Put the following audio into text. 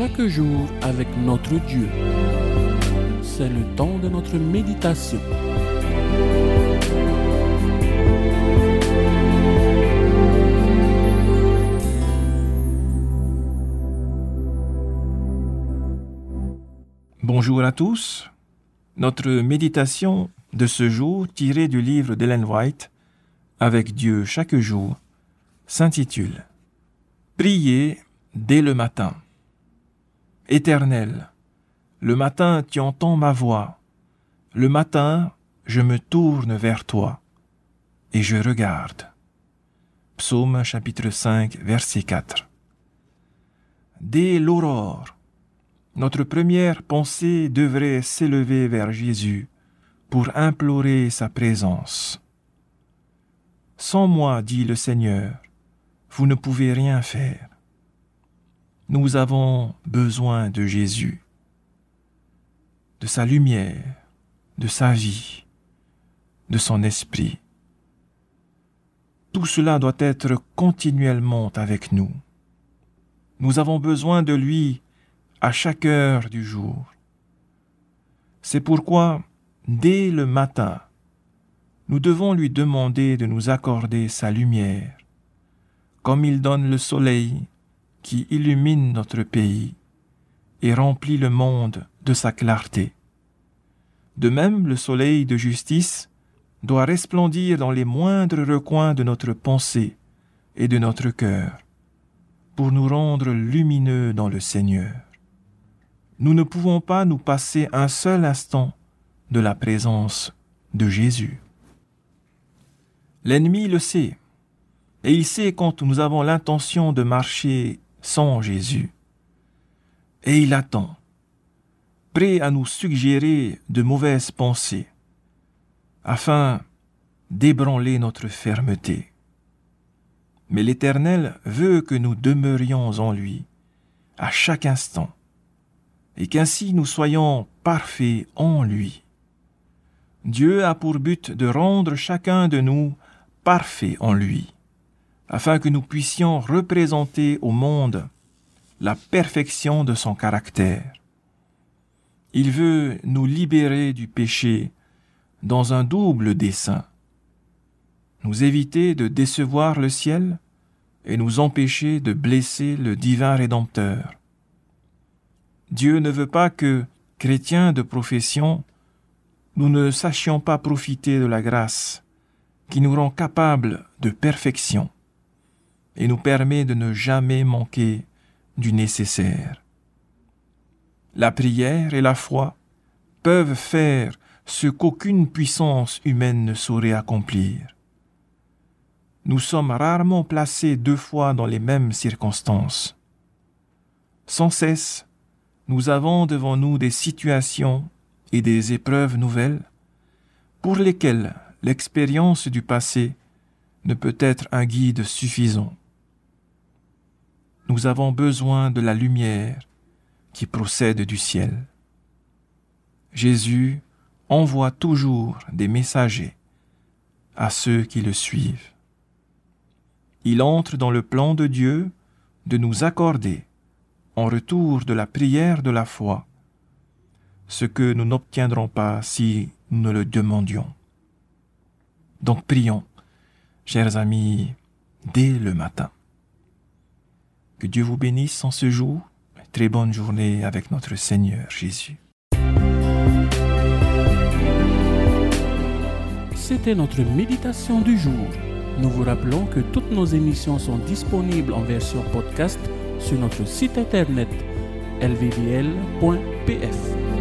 chaque jour avec notre Dieu. C'est le temps de notre méditation. Bonjour à tous. Notre méditation de ce jour tirée du livre d'Ellen White, Avec Dieu chaque jour, s'intitule Priez dès le matin. Éternel, le matin tu entends ma voix, le matin je me tourne vers toi et je regarde. Psaume chapitre 5 verset 4. Dès l'aurore, notre première pensée devrait s'élever vers Jésus pour implorer sa présence. Sans moi, dit le Seigneur, vous ne pouvez rien faire. Nous avons besoin de Jésus, de sa lumière, de sa vie, de son esprit. Tout cela doit être continuellement avec nous. Nous avons besoin de lui à chaque heure du jour. C'est pourquoi, dès le matin, nous devons lui demander de nous accorder sa lumière, comme il donne le soleil qui illumine notre pays et remplit le monde de sa clarté. De même, le soleil de justice doit resplendir dans les moindres recoins de notre pensée et de notre cœur, pour nous rendre lumineux dans le Seigneur. Nous ne pouvons pas nous passer un seul instant de la présence de Jésus. L'ennemi le sait, et il sait quand nous avons l'intention de marcher sans Jésus. Et il attend, prêt à nous suggérer de mauvaises pensées, afin d'ébranler notre fermeté. Mais l'Éternel veut que nous demeurions en lui à chaque instant, et qu'ainsi nous soyons parfaits en lui. Dieu a pour but de rendre chacun de nous parfait en lui afin que nous puissions représenter au monde la perfection de son caractère. Il veut nous libérer du péché dans un double dessein, nous éviter de décevoir le ciel et nous empêcher de blesser le divin Rédempteur. Dieu ne veut pas que, chrétiens de profession, nous ne sachions pas profiter de la grâce qui nous rend capables de perfection et nous permet de ne jamais manquer du nécessaire. La prière et la foi peuvent faire ce qu'aucune puissance humaine ne saurait accomplir. Nous sommes rarement placés deux fois dans les mêmes circonstances. Sans cesse, nous avons devant nous des situations et des épreuves nouvelles pour lesquelles l'expérience du passé ne peut être un guide suffisant nous avons besoin de la lumière qui procède du ciel. Jésus envoie toujours des messagers à ceux qui le suivent. Il entre dans le plan de Dieu de nous accorder, en retour de la prière de la foi, ce que nous n'obtiendrons pas si nous ne le demandions. Donc prions, chers amis, dès le matin. Que Dieu vous bénisse en ce jour. Très bonne journée avec notre Seigneur Jésus. C'était notre méditation du jour. Nous vous rappelons que toutes nos émissions sont disponibles en version podcast sur notre site internet lvdl.pf.